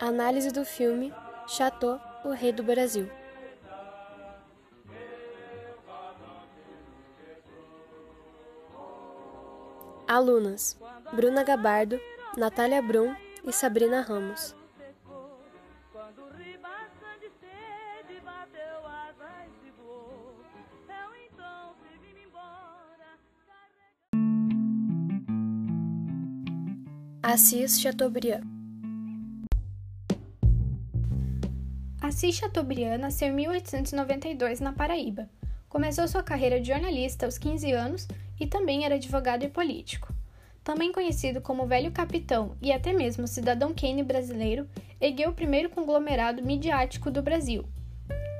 Análise do filme Chateau, o Rei do Brasil. Alunas: Bruna Gabardo, Natália Brum e Sabrina Ramos. Assis Chateaubriand Assis Chateaubriand nasceu em 1892 na Paraíba. Começou sua carreira de jornalista aos 15 anos e também era advogado e político. Também conhecido como Velho Capitão e até mesmo cidadão Kane brasileiro, ergueu o primeiro conglomerado midiático do Brasil.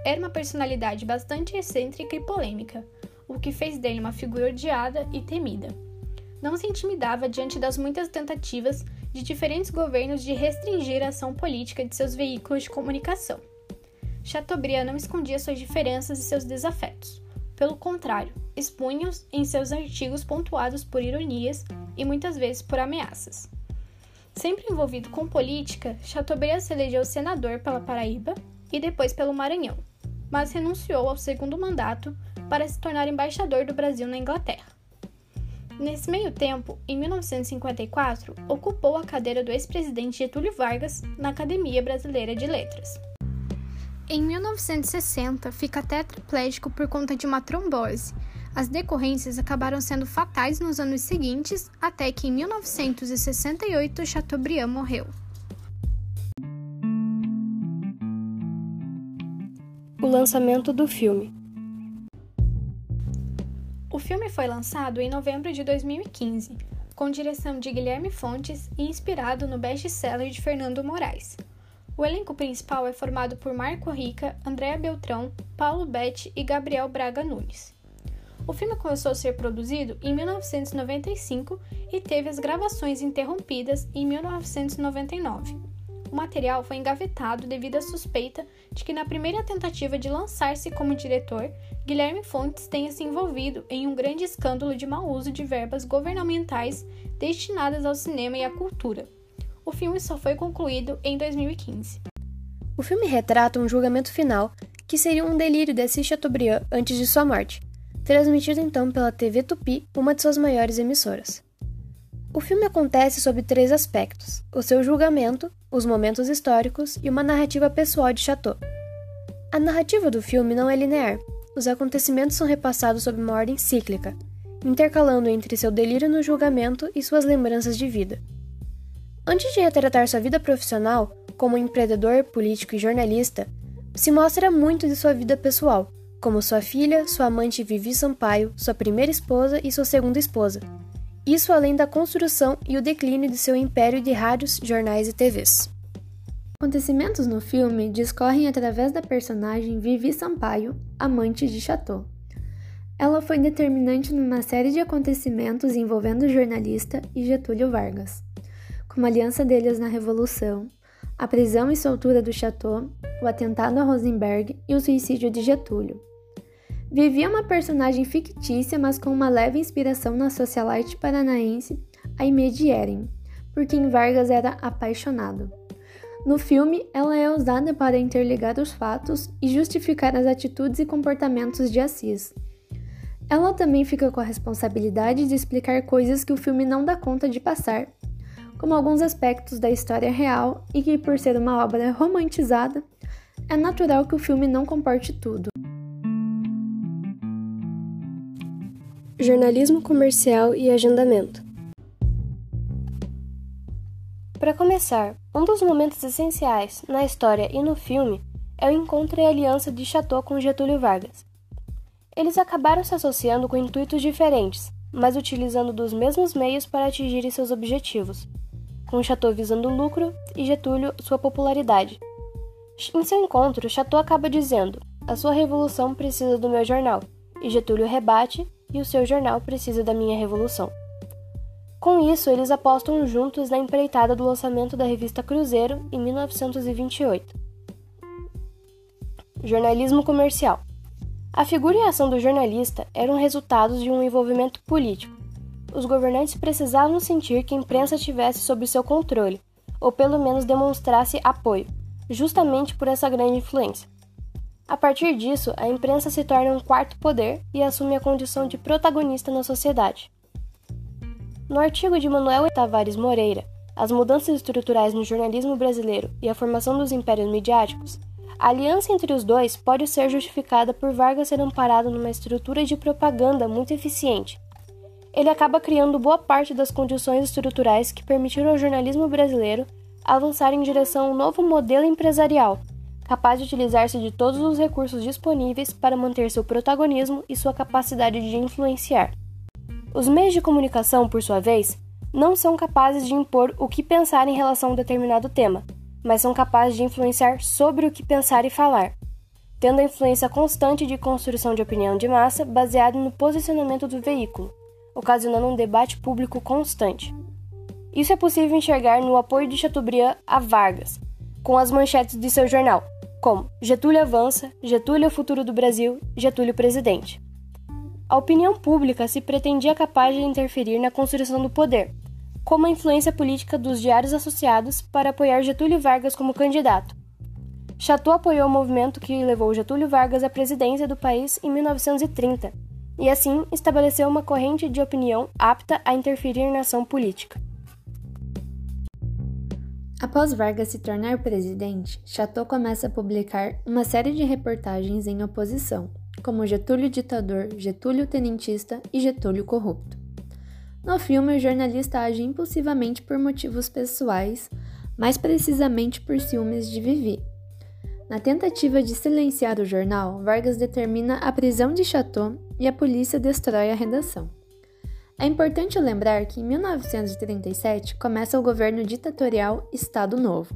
Era uma personalidade bastante excêntrica e polêmica, o que fez dele uma figura odiada e temida. Não se intimidava diante das muitas tentativas de diferentes governos de restringir a ação política de seus veículos de comunicação. Chateaubriand não escondia suas diferenças e seus desafetos. Pelo contrário, expunha-os em seus artigos pontuados por ironias e muitas vezes por ameaças. Sempre envolvido com política, Chateaubriand se elegeu senador pela Paraíba e depois pelo Maranhão, mas renunciou ao segundo mandato para se tornar embaixador do Brasil na Inglaterra. Nesse meio tempo, em 1954, ocupou a cadeira do ex-presidente Getúlio Vargas na Academia Brasileira de Letras. Em 1960, fica tetraplégico por conta de uma trombose. As decorrências acabaram sendo fatais nos anos seguintes, até que em 1968 Chateaubriand morreu. O lançamento do filme. O filme foi lançado em novembro de 2015, com direção de Guilherme Fontes e inspirado no best-seller de Fernando Moraes. O elenco principal é formado por Marco Rica, Andréa Beltrão, Paulo Betti e Gabriel Braga Nunes. O filme começou a ser produzido em 1995 e teve as gravações interrompidas em 1999. O material foi engavetado devido à suspeita de que, na primeira tentativa de lançar-se como diretor, Guilherme Fontes tenha se envolvido em um grande escândalo de mau uso de verbas governamentais destinadas ao cinema e à cultura o filme só foi concluído em 2015. O filme retrata um julgamento final que seria um delírio de Assis Chateaubriand antes de sua morte, transmitido então pela TV Tupi, uma de suas maiores emissoras. O filme acontece sob três aspectos: o seu julgamento, os momentos históricos e uma narrativa pessoal de Chateau. A narrativa do filme não é linear. Os acontecimentos são repassados sob uma ordem cíclica, intercalando entre seu delírio no julgamento e suas lembranças de vida. Antes de retratar sua vida profissional, como empreendedor, político e jornalista, se mostra muito de sua vida pessoal, como sua filha, sua amante Vivi Sampaio, sua primeira esposa e sua segunda esposa. Isso além da construção e o declínio de seu império de rádios, jornais e TVs. Acontecimentos no filme discorrem através da personagem Vivi Sampaio, amante de Chateau. Ela foi determinante numa série de acontecimentos envolvendo o jornalista e Getúlio Vargas como a aliança deles na Revolução, a prisão e soltura do Chateau, o atentado a Rosenberg e o suicídio de Getúlio. Vivia uma personagem fictícia, mas com uma leve inspiração na socialite paranaense Aimee Eren, por quem Vargas era apaixonado. No filme, ela é usada para interligar os fatos e justificar as atitudes e comportamentos de Assis. Ela também fica com a responsabilidade de explicar coisas que o filme não dá conta de passar como alguns aspectos da história real e que, por ser uma obra romantizada, é natural que o filme não comporte tudo. Jornalismo comercial e agendamento. Para começar, um dos momentos essenciais na história e no filme é o encontro e aliança de Chateau com Getúlio Vargas. Eles acabaram se associando com intuitos diferentes, mas utilizando dos mesmos meios para atingirem seus objetivos com Chateau visando lucro e Getúlio sua popularidade. Em seu encontro, Chateau acaba dizendo: A sua revolução precisa do meu jornal, e Getúlio rebate: E o seu jornal precisa da minha revolução. Com isso, eles apostam juntos na empreitada do lançamento da revista Cruzeiro em 1928. Jornalismo comercial. A figura e a ação do jornalista eram resultados de um envolvimento político os governantes precisavam sentir que a imprensa tivesse sob seu controle, ou pelo menos demonstrasse apoio, justamente por essa grande influência. A partir disso, a imprensa se torna um quarto poder e assume a condição de protagonista na sociedade. No artigo de Manuel Tavares Moreira, As mudanças estruturais no jornalismo brasileiro e a formação dos impérios midiáticos, a aliança entre os dois pode ser justificada por Vargas ser amparado numa estrutura de propaganda muito eficiente. Ele acaba criando boa parte das condições estruturais que permitiram ao jornalismo brasileiro avançar em direção a um novo modelo empresarial, capaz de utilizar-se de todos os recursos disponíveis para manter seu protagonismo e sua capacidade de influenciar. Os meios de comunicação, por sua vez, não são capazes de impor o que pensar em relação a um determinado tema, mas são capazes de influenciar sobre o que pensar e falar, tendo a influência constante de construção de opinião de massa baseada no posicionamento do veículo, ocasionando um debate público constante. Isso é possível enxergar no apoio de Chateaubriand a Vargas, com as manchetes de seu jornal, como Getúlio avança, Getúlio é o futuro do Brasil, Getúlio presidente. A opinião pública se pretendia capaz de interferir na construção do poder, como a influência política dos diários associados para apoiar Getúlio Vargas como candidato. Chateau apoiou o movimento que levou Getúlio Vargas à presidência do país em 1930 e, assim, estabeleceu uma corrente de opinião apta a interferir na ação política. Após Vargas se tornar presidente, Chateau começa a publicar uma série de reportagens em oposição, como Getúlio ditador, Getúlio tenentista e Getúlio corrupto. No filme, o jornalista age impulsivamente por motivos pessoais, mais precisamente por ciúmes de Vivi. Na tentativa de silenciar o jornal, Vargas determina a prisão de Chateau e a polícia destrói a redação. É importante lembrar que em 1937 começa o governo ditatorial Estado Novo.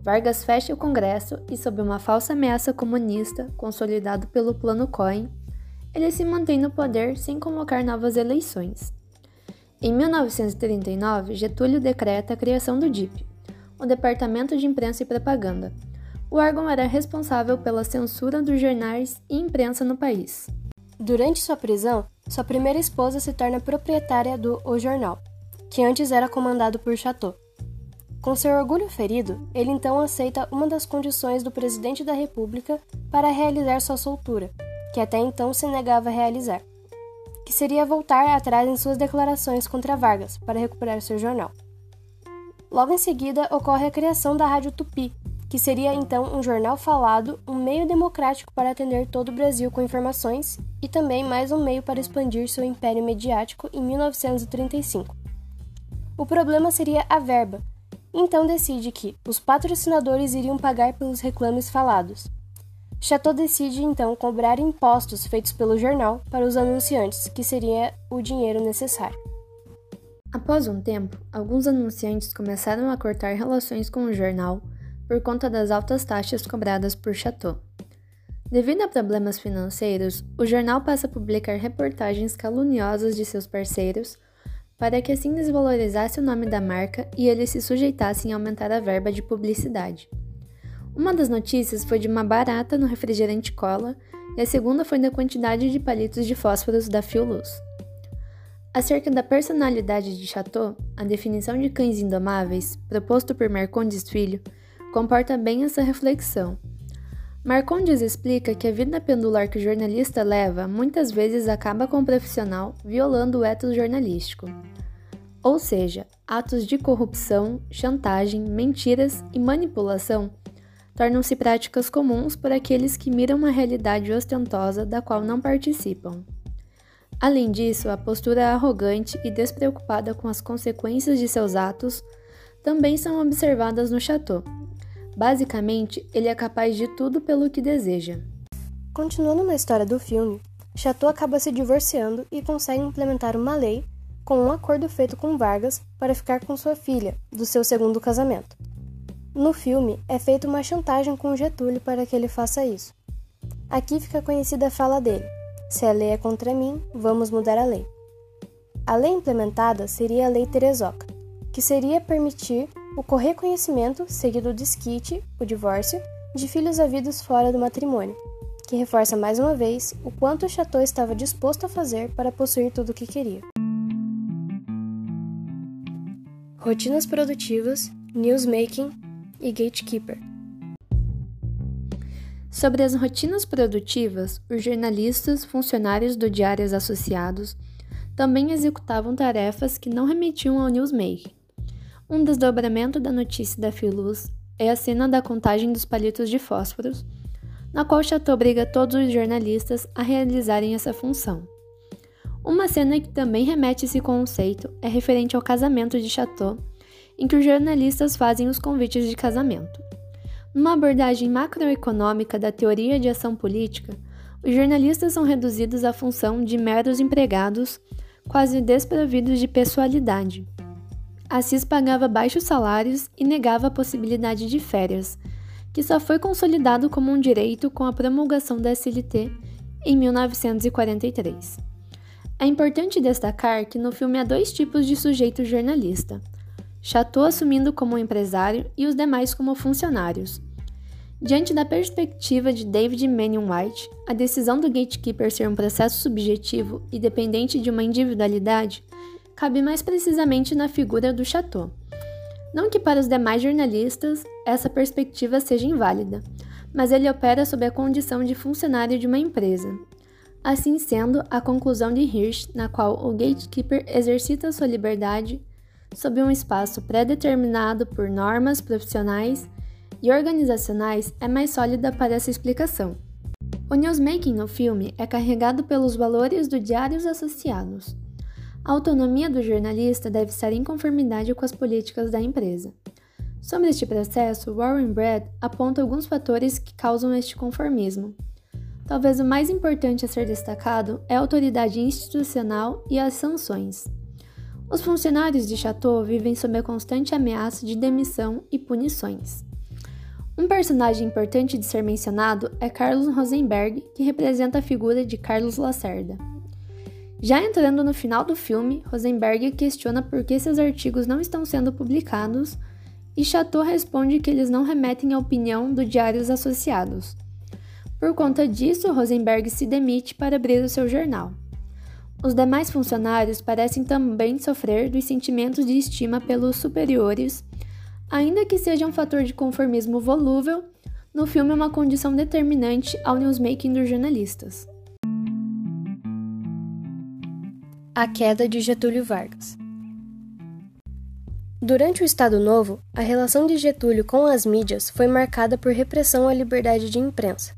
Vargas fecha o Congresso e, sob uma falsa ameaça comunista, consolidado pelo Plano Cohen, ele se mantém no poder sem convocar novas eleições. Em 1939, Getúlio decreta a criação do DIP, o Departamento de Imprensa e Propaganda. O órgão era responsável pela censura dos jornais e imprensa no país. Durante sua prisão, sua primeira esposa se torna proprietária do O Jornal, que antes era comandado por Chateau. Com seu orgulho ferido, ele então aceita uma das condições do presidente da República para realizar sua soltura, que até então se negava a realizar, que seria voltar atrás em suas declarações contra Vargas para recuperar seu jornal. Logo em seguida, ocorre a criação da Rádio Tupi, que seria então um jornal falado, um meio democrático para atender todo o Brasil com informações e também mais um meio para expandir seu império mediático em 1935. O problema seria a verba, então decide que os patrocinadores iriam pagar pelos reclames falados. Chateau decide então cobrar impostos feitos pelo jornal para os anunciantes, que seria o dinheiro necessário. Após um tempo, alguns anunciantes começaram a cortar relações com o jornal por conta das altas taxas cobradas por Chateau. Devido a problemas financeiros, o jornal passa a publicar reportagens caluniosas de seus parceiros para que assim desvalorizasse o nome da marca e eles se sujeitassem a aumentar a verba de publicidade. Uma das notícias foi de uma barata no refrigerante cola e a segunda foi da quantidade de palitos de fósforos da Fioluz. Acerca da personalidade de Chateau, a definição de cães indomáveis, proposto por Marcondes Filho, comporta bem essa reflexão. Marcondes explica que a vida pendular que o jornalista leva muitas vezes acaba com o profissional violando o ethos jornalístico. Ou seja, atos de corrupção, chantagem, mentiras e manipulação tornam-se práticas comuns por aqueles que miram uma realidade ostentosa da qual não participam. Além disso, a postura arrogante e despreocupada com as consequências de seus atos também são observadas no Chateau, Basicamente, ele é capaz de tudo pelo que deseja. Continuando na história do filme, Chateau acaba se divorciando e consegue implementar uma lei com um acordo feito com Vargas para ficar com sua filha, do seu segundo casamento. No filme, é feita uma chantagem com Getúlio para que ele faça isso. Aqui fica conhecida a fala dele: Se a lei é contra mim, vamos mudar a lei. A lei implementada seria a Lei Terezoca, que seria permitir o correconhecimento, seguido do esquite, o divórcio, de filhos havidos fora do matrimônio, que reforça mais uma vez o quanto o Chateau estava disposto a fazer para possuir tudo o que queria. Rotinas produtivas Newsmaking e Gatekeeper. Sobre as rotinas produtivas, os jornalistas, funcionários do Diários Associados, também executavam tarefas que não remetiam ao newsmaking. Um desdobramento da notícia da Filuz é a cena da contagem dos palitos de fósforos, na qual Chateau obriga todos os jornalistas a realizarem essa função. Uma cena que também remete a esse conceito é referente ao casamento de Chateau, em que os jornalistas fazem os convites de casamento. Numa abordagem macroeconômica da teoria de ação política, os jornalistas são reduzidos à função de meros empregados, quase desprovidos de pessoalidade. Assis pagava baixos salários e negava a possibilidade de férias, que só foi consolidado como um direito com a promulgação da SLT em 1943. É importante destacar que no filme há dois tipos de sujeito jornalista: Chateau assumindo como empresário e os demais como funcionários. Diante da perspectiva de David Manning White, a decisão do gatekeeper ser um processo subjetivo e dependente de uma individualidade cabe mais precisamente na figura do Chateau. Não que para os demais jornalistas essa perspectiva seja inválida, mas ele opera sob a condição de funcionário de uma empresa. Assim sendo, a conclusão de Hirsch, na qual o gatekeeper exercita sua liberdade sob um espaço pré-determinado por normas profissionais e organizacionais, é mais sólida para essa explicação. O newsmaking no filme é carregado pelos valores do Diários Associados. A autonomia do jornalista deve estar em conformidade com as políticas da empresa. Sobre este processo, Warren Brad aponta alguns fatores que causam este conformismo. Talvez o mais importante a ser destacado é a autoridade institucional e as sanções. Os funcionários de Chateau vivem sob a constante ameaça de demissão e punições. Um personagem importante de ser mencionado é Carlos Rosenberg, que representa a figura de Carlos Lacerda. Já entrando no final do filme, Rosenberg questiona por que seus artigos não estão sendo publicados e Chateau responde que eles não remetem à opinião do Diários Associados. Por conta disso, Rosenberg se demite para abrir o seu jornal. Os demais funcionários parecem também sofrer dos sentimentos de estima pelos superiores, ainda que seja um fator de conformismo volúvel, no filme é uma condição determinante ao newsmaking dos jornalistas. A queda de Getúlio Vargas. Durante o Estado Novo, a relação de Getúlio com as mídias foi marcada por repressão à liberdade de imprensa.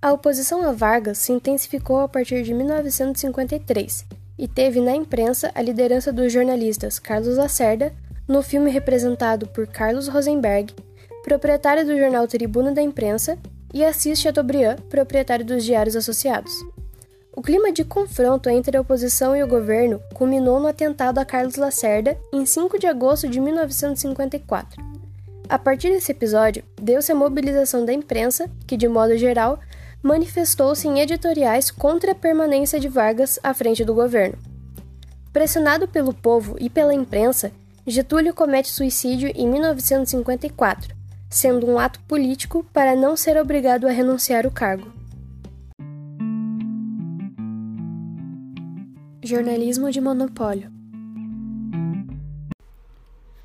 A oposição a Vargas se intensificou a partir de 1953 e teve na imprensa a liderança dos jornalistas Carlos Lacerda, no filme representado por Carlos Rosenberg, proprietário do jornal Tribuna da Imprensa, e Assis Chateaubriand, proprietário dos Diários Associados. O clima de confronto entre a oposição e o governo culminou no atentado a Carlos Lacerda em 5 de agosto de 1954. A partir desse episódio, deu-se a mobilização da imprensa, que, de modo geral, manifestou-se em editoriais contra a permanência de Vargas à frente do governo. Pressionado pelo povo e pela imprensa, Getúlio comete suicídio em 1954, sendo um ato político para não ser obrigado a renunciar o cargo. Jornalismo de monopólio.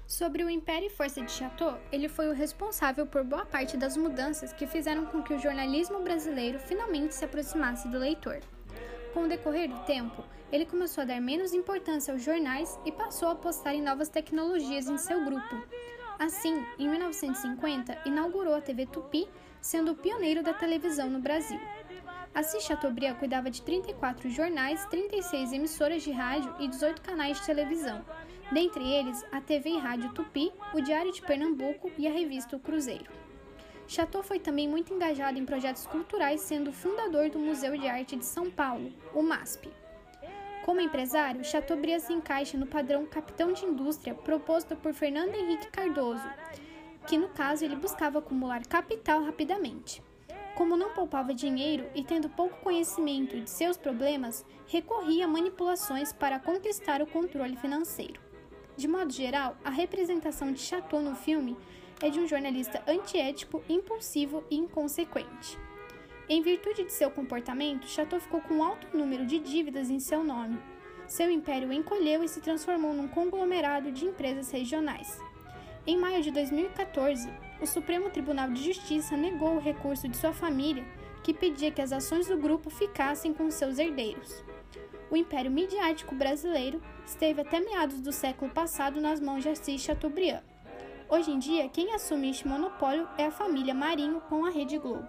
Sobre o império e força de Chateau, ele foi o responsável por boa parte das mudanças que fizeram com que o jornalismo brasileiro finalmente se aproximasse do leitor. Com o decorrer do tempo, ele começou a dar menos importância aos jornais e passou a apostar em novas tecnologias em seu grupo. Assim, em 1950, inaugurou a TV Tupi, sendo o pioneiro da televisão no Brasil. Assis Chateaubriand cuidava de 34 jornais, 36 emissoras de rádio e 18 canais de televisão, dentre eles a TV e Rádio Tupi, o Diário de Pernambuco e a revista O Cruzeiro. Chateau foi também muito engajado em projetos culturais, sendo fundador do Museu de Arte de São Paulo, o MASP. Como empresário, Chateaubriand se encaixa no padrão capitão de indústria proposto por Fernando Henrique Cardoso, que no caso ele buscava acumular capital rapidamente. Como não poupava dinheiro e tendo pouco conhecimento de seus problemas, recorria a manipulações para conquistar o controle financeiro. De modo geral, a representação de Chateau no filme é de um jornalista antiético, impulsivo e inconsequente. Em virtude de seu comportamento, Chateau ficou com um alto número de dívidas em seu nome. Seu império encolheu e se transformou num conglomerado de empresas regionais. Em maio de 2014, o Supremo Tribunal de Justiça negou o recurso de sua família, que pedia que as ações do grupo ficassem com seus herdeiros. O império midiático brasileiro esteve até meados do século passado nas mãos de Assis Chateaubriand. Hoje em dia, quem assume este monopólio é a família Marinho com a Rede Globo.